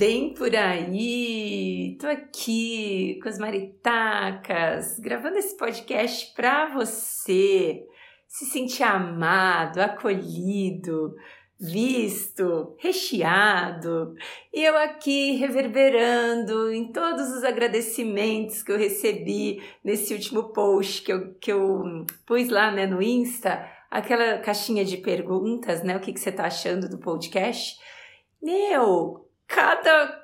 bem por aí? Tô aqui com as maritacas, gravando esse podcast para você se sentir amado, acolhido, visto, recheado. E eu aqui reverberando em todos os agradecimentos que eu recebi nesse último post que eu, que eu pus lá né, no Insta, aquela caixinha de perguntas, né? O que, que você tá achando do podcast? Meu, cada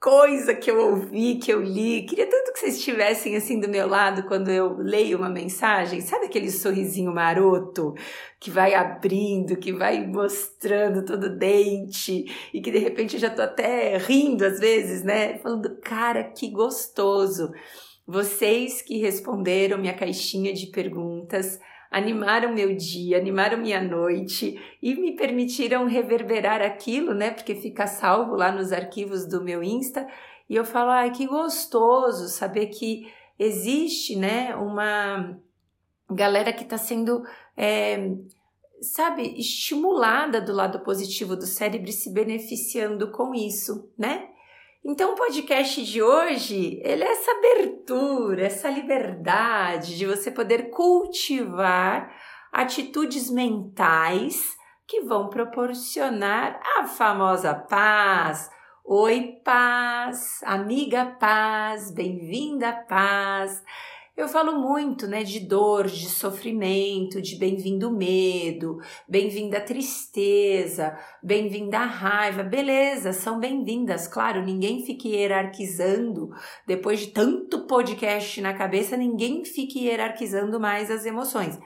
coisa que eu ouvi, que eu li. Queria tanto que vocês estivessem assim do meu lado quando eu leio uma mensagem. Sabe aquele sorrisinho maroto que vai abrindo, que vai mostrando todo o dente e que de repente eu já tô até rindo às vezes, né? Falando, cara, que gostoso. Vocês que responderam minha caixinha de perguntas animaram meu dia, animaram minha noite e me permitiram reverberar aquilo, né? Porque fica salvo lá nos arquivos do meu Insta. E eu falo, ai, que gostoso saber que existe, né, uma galera que está sendo, é, sabe, estimulada do lado positivo do cérebro e se beneficiando com isso, né? Então, o podcast de hoje, ele é essa abertura, essa liberdade de você poder cultivar atitudes mentais que vão proporcionar a famosa paz. Oi, paz, amiga paz, bem-vinda paz. Eu falo muito, né, de dor, de sofrimento, de bem-vindo medo, bem-vinda tristeza, bem-vinda raiva. Beleza, são bem-vindas, claro, ninguém fique hierarquizando. Depois de tanto podcast na cabeça, ninguém fique hierarquizando mais as emoções.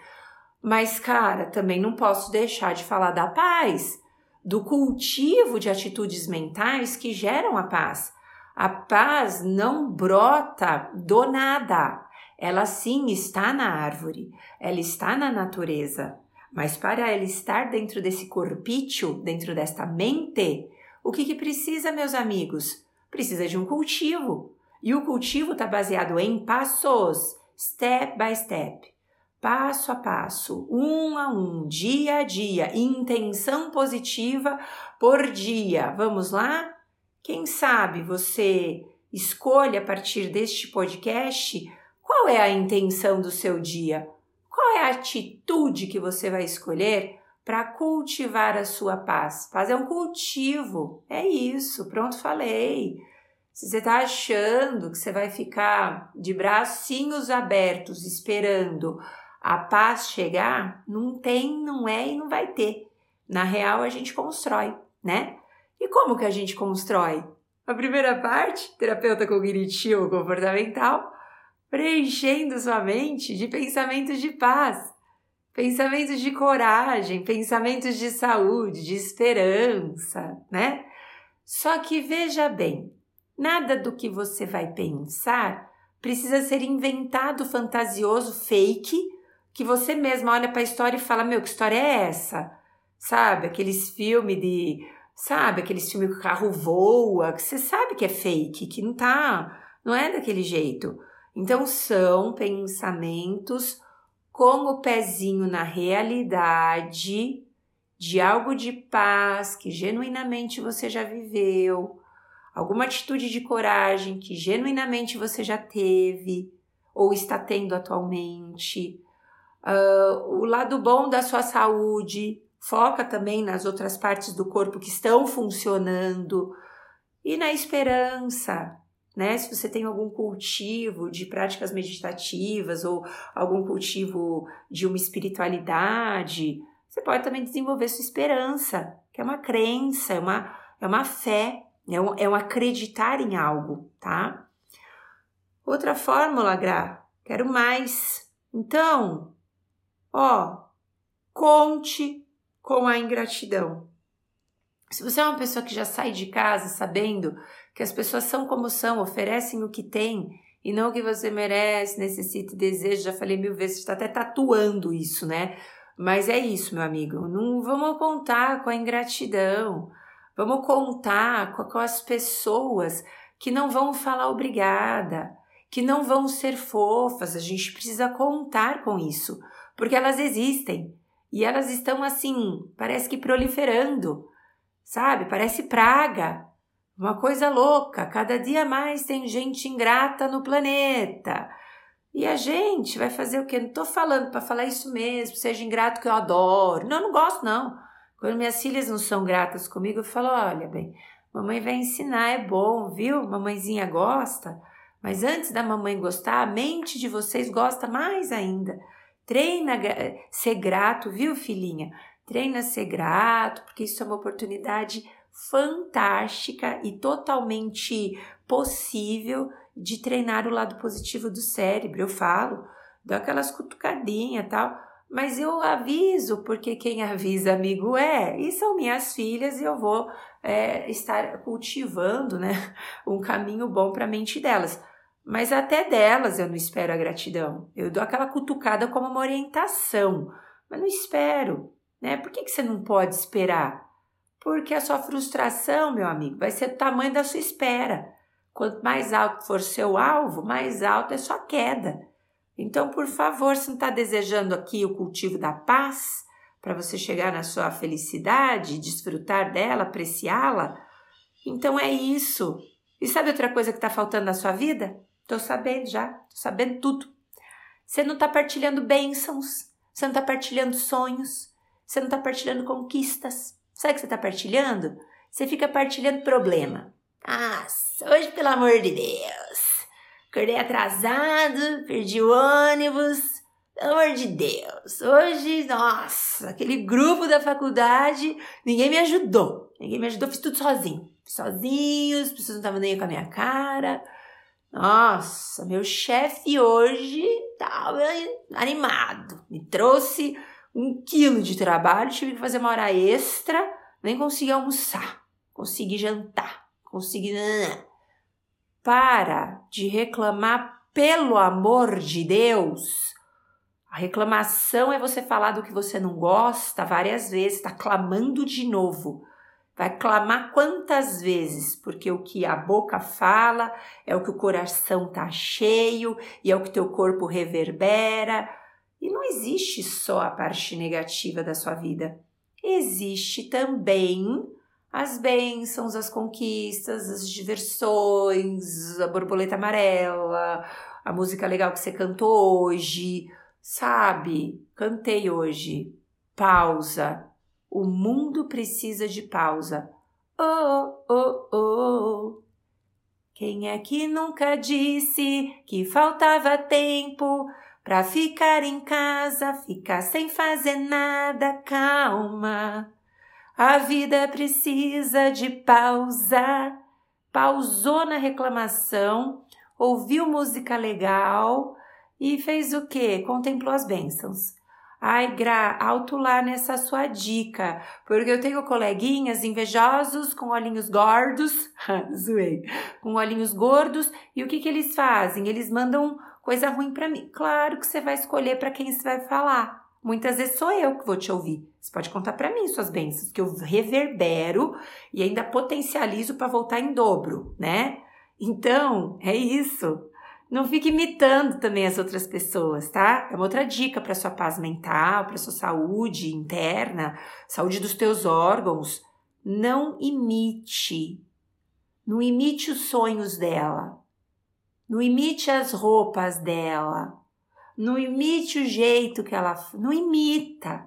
Mas, cara, também não posso deixar de falar da paz, do cultivo de atitudes mentais que geram a paz. A paz não brota do nada. Ela sim está na árvore, ela está na natureza, mas para ela estar dentro desse corpício, dentro desta mente, o que, que precisa, meus amigos? Precisa de um cultivo. E o cultivo está baseado em passos, step by step, passo a passo, um a um, dia a dia, intenção positiva por dia. Vamos lá? Quem sabe você escolhe a partir deste podcast qual é a intenção do seu dia? Qual é a atitude que você vai escolher para cultivar a sua paz? Paz é um cultivo, é isso, pronto, falei. Se você está achando que você vai ficar de bracinhos abertos esperando a paz chegar, não tem, não é e não vai ter. Na real, a gente constrói, né? E como que a gente constrói? A primeira parte, terapeuta cognitivo comportamental, preenchendo sua mente de pensamentos de paz, pensamentos de coragem, pensamentos de saúde, de esperança, né? Só que veja bem, nada do que você vai pensar precisa ser inventado, fantasioso, fake, que você mesma olha para a história e fala: Meu, que história é essa? Sabe, aqueles filmes de. Sabe, aqueles filmes que o carro voa, que você sabe que é fake, que não tá. Não é daquele jeito. Então, são pensamentos com o pezinho na realidade de algo de paz que genuinamente você já viveu, alguma atitude de coragem que genuinamente você já teve ou está tendo atualmente. Uh, o lado bom da sua saúde, foca também nas outras partes do corpo que estão funcionando e na esperança, né? Se você tem algum cultivo de práticas meditativas ou algum cultivo de uma espiritualidade, você pode também desenvolver sua esperança, que é uma crença, é uma, é uma fé, é um, é um acreditar em algo, tá? Outra fórmula, Gra, quero mais. Então, ó, conte com a ingratidão. Se você é uma pessoa que já sai de casa sabendo que as pessoas são como são, oferecem o que têm e não o que você merece, necessita e deseja. Já falei mil vezes, está até tatuando isso, né? Mas é isso, meu amigo. Não vamos contar com a ingratidão. Vamos contar com, com as pessoas que não vão falar obrigada, que não vão ser fofas. A gente precisa contar com isso, porque elas existem e elas estão assim, parece que proliferando, sabe? Parece praga. Uma coisa louca, cada dia mais tem gente ingrata no planeta. E a gente vai fazer o quê? Não tô falando para falar isso mesmo, seja ingrato que eu adoro. Não, não gosto não. Quando minhas filhas não são gratas comigo, eu falo: olha, bem, mamãe vai ensinar, é bom, viu? Mamãezinha gosta. Mas antes da mamãe gostar, a mente de vocês gosta mais ainda. Treina ser grato, viu, filhinha? Treina ser grato, porque isso é uma oportunidade fantástica e totalmente possível de treinar o lado positivo do cérebro. Eu falo, dou aquelas cutucadinhas tal, mas eu aviso, porque quem avisa amigo é, e são minhas filhas e eu vou é, estar cultivando né, um caminho bom para a mente delas. Mas até delas eu não espero a gratidão. Eu dou aquela cutucada como uma orientação, mas não espero. Né? Por que, que você não pode esperar? Porque a sua frustração, meu amigo, vai ser o tamanho da sua espera. Quanto mais alto for seu alvo, mais alta é sua queda. Então, por favor, se não está desejando aqui o cultivo da paz, para você chegar na sua felicidade, desfrutar dela, apreciá-la, então é isso. E sabe outra coisa que está faltando na sua vida? Estou sabendo já, estou sabendo tudo. Você não está partilhando bênçãos, você não está partilhando sonhos, você não está partilhando conquistas. Sabe o que você está partilhando? Você fica partilhando problema. Ah, hoje, pelo amor de Deus, acordei atrasado, perdi o ônibus. Pelo amor de Deus, hoje, nossa, aquele grupo da faculdade, ninguém me ajudou. Ninguém me ajudou, fiz tudo sozinho. Sozinho, as pessoas não estavam nem com a minha cara. Nossa, meu chefe hoje estava animado. Me trouxe um quilo de trabalho, tive que fazer uma hora extra, nem consegui almoçar, consegui jantar, consegui. Para de reclamar, pelo amor de Deus. A reclamação é você falar do que você não gosta várias vezes, está clamando de novo. Vai clamar quantas vezes? Porque o que a boca fala é o que o coração tá cheio e é o que teu corpo reverbera. E não existe só a parte negativa da sua vida. Existe também as bênçãos, as conquistas, as diversões, a borboleta amarela, a música legal que você cantou hoje, sabe? Cantei hoje. Pausa o mundo precisa de pausa. Oh, oh, oh. Quem é que nunca disse que faltava tempo para ficar em casa, ficar sem fazer nada? Calma. A vida precisa de pausa. Pausou na reclamação, ouviu música legal e fez o quê? Contemplou as bênçãos. Ai, Gra, alto lá nessa sua dica, porque eu tenho coleguinhas invejosos com olhinhos gordos, zoei, com olhinhos gordos, e o que que eles fazem? Eles mandam coisa ruim para mim. Claro que você vai escolher para quem você vai falar. Muitas vezes sou eu que vou te ouvir. Você pode contar para mim suas bênçãos, que eu reverbero e ainda potencializo para voltar em dobro, né? Então, é isso. Não fique imitando também as outras pessoas, tá? É uma outra dica para sua paz mental, para sua saúde interna, saúde dos teus órgãos. Não imite. Não imite os sonhos dela. Não imite as roupas dela. Não imite o jeito que ela. Não imita.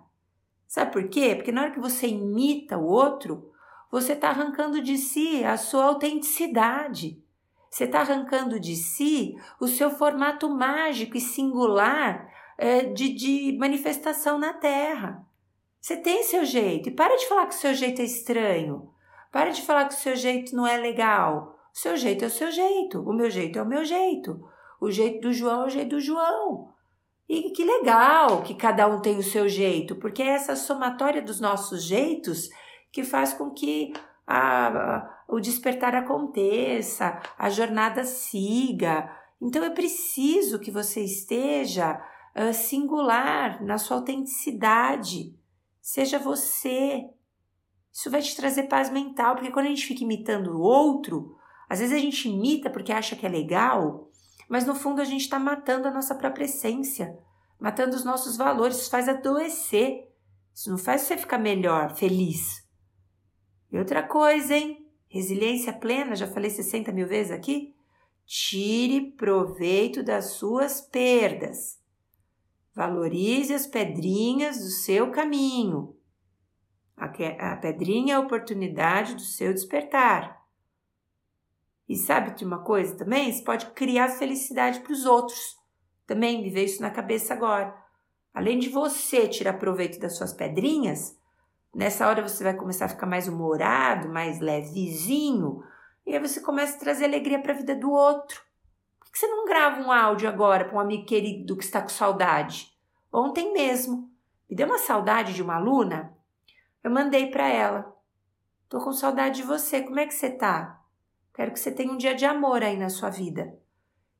Sabe por quê? Porque na hora que você imita o outro, você está arrancando de si a sua autenticidade. Você está arrancando de si o seu formato mágico e singular é, de, de manifestação na Terra. Você tem seu jeito. E para de falar que o seu jeito é estranho. Para de falar que o seu jeito não é legal. O seu jeito é o seu jeito. O meu jeito é o meu jeito. O jeito do João é o jeito do João. E que legal que cada um tem o seu jeito, porque é essa somatória dos nossos jeitos que faz com que a, o despertar aconteça, a jornada siga. Então é preciso que você esteja uh, singular na sua autenticidade. Seja você. Isso vai te trazer paz mental, porque quando a gente fica imitando o outro, às vezes a gente imita porque acha que é legal, mas no fundo a gente está matando a nossa própria essência, matando os nossos valores. Isso faz adoecer. Isso não faz você ficar melhor, feliz. E outra coisa, hein? Resiliência plena, já falei 60 mil vezes aqui? Tire proveito das suas perdas. Valorize as pedrinhas do seu caminho. A pedrinha é a oportunidade do seu despertar. E sabe de uma coisa também? Você pode criar felicidade para os outros. Também me veio isso na cabeça agora. Além de você tirar proveito das suas pedrinhas, nessa hora você vai começar a ficar mais humorado, mais levezinho, e aí você começa a trazer alegria para a vida do outro. Por que você não grava um áudio agora para um amigo querido que está com saudade? Ontem mesmo, me deu uma saudade de uma aluna, eu mandei para ela. Tô com saudade de você, como é que você tá? Quero que você tenha um dia de amor aí na sua vida.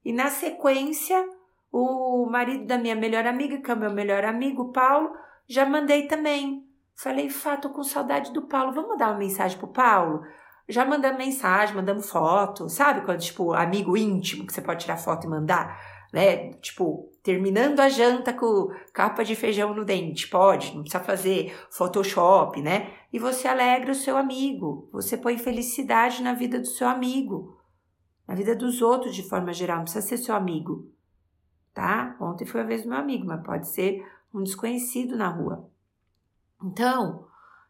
E na sequência, o marido da minha melhor amiga, que é o meu melhor amigo, Paulo, já mandei também. Falei, Fá, tô com saudade do Paulo. Vamos dar uma mensagem pro Paulo? Já mandamos mensagem, mandamos foto, sabe? Quando, tipo, amigo íntimo, que você pode tirar foto e mandar, né? Tipo, terminando a janta com capa de feijão no dente. Pode, não precisa fazer Photoshop, né? E você alegra o seu amigo. Você põe felicidade na vida do seu amigo. Na vida dos outros, de forma geral. Não precisa ser seu amigo tá? Ontem foi a vez do meu amigo, mas pode ser um desconhecido na rua. Então,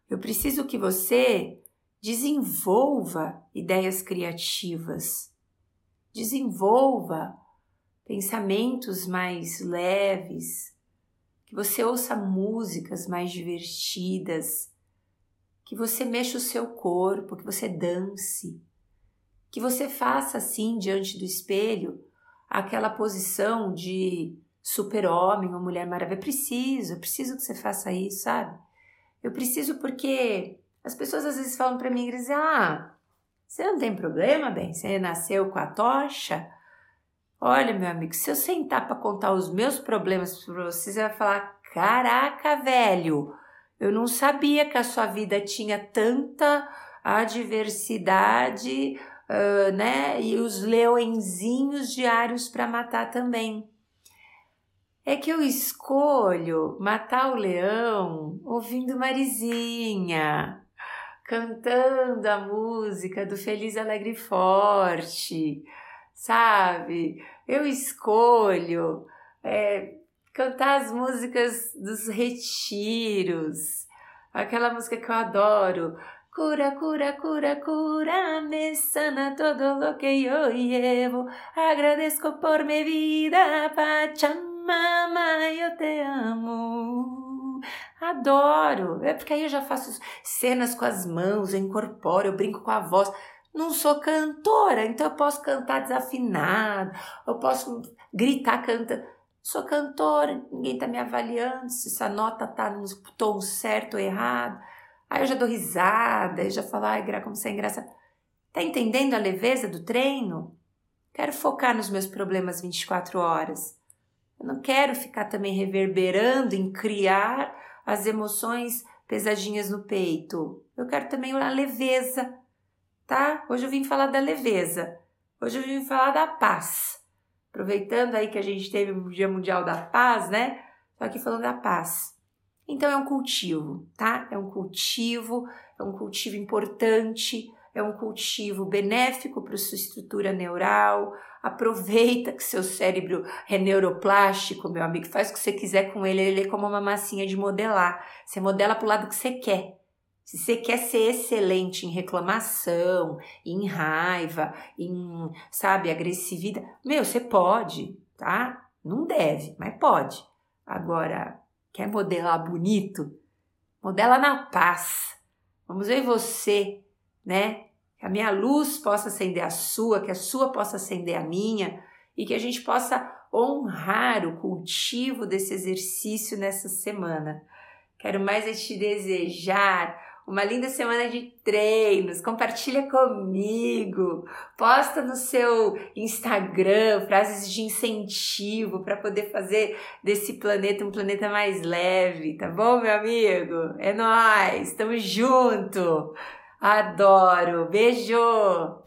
eu preciso que você desenvolva ideias criativas, desenvolva pensamentos mais leves, que você ouça músicas mais divertidas, que você mexa o seu corpo, que você dance, que você faça assim diante do espelho aquela posição de super-homem ou mulher maravilha. Eu preciso, eu preciso que você faça isso, sabe? Eu preciso porque as pessoas às vezes falam para mim, dizem, ah, você não tem problema, bem, você nasceu com a tocha. Olha, meu amigo, se eu sentar para contar os meus problemas para você, você vai falar, caraca, velho, eu não sabia que a sua vida tinha tanta adversidade, uh, né? E os leõezinhos diários para matar também. É que eu escolho matar o leão ouvindo Marizinha, cantando a música do Feliz Alegre Forte, sabe? Eu escolho é, cantar as músicas dos retiros, aquela música que eu adoro, Cura, cura, cura, cura, me sana todo lo que yo llevo. Agradezco por mi vida, Pachamama, eu te amo. Adoro. É porque aí eu já faço cenas com as mãos, eu incorporo, eu brinco com a voz. Não sou cantora, então eu posso cantar desafinado, eu posso gritar canta. Sou cantora, ninguém tá me avaliando se essa nota tá no tom certo ou errado. Aí eu já dou risada, eu já falo, ai, como você é engraçada. Tá entendendo a leveza do treino? Quero focar nos meus problemas 24 horas. Eu não quero ficar também reverberando em criar as emoções pesadinhas no peito. Eu quero também a leveza, tá? Hoje eu vim falar da leveza. Hoje eu vim falar da paz. Aproveitando aí que a gente teve o Dia Mundial da Paz, né? Tô aqui falando da paz. Então é um cultivo, tá? É um cultivo, é um cultivo importante, é um cultivo benéfico para sua estrutura neural. Aproveita que seu cérebro é neuroplástico, meu amigo, faz o que você quiser com ele, ele é como uma massinha de modelar. Você modela para o lado que você quer. Se você quer ser excelente em reclamação, em raiva, em, sabe, agressividade, meu, você pode, tá? Não deve, mas pode. Agora, Quer modelar bonito? Modela na paz. Vamos ver você, né? Que a minha luz possa acender a sua, que a sua possa acender a minha e que a gente possa honrar o cultivo desse exercício nessa semana. Quero mais é te desejar uma linda semana de treinos. Compartilha comigo. Posta no seu Instagram frases de incentivo para poder fazer desse planeta um planeta mais leve, tá bom, meu amigo? É nós, estamos junto. Adoro. Beijo.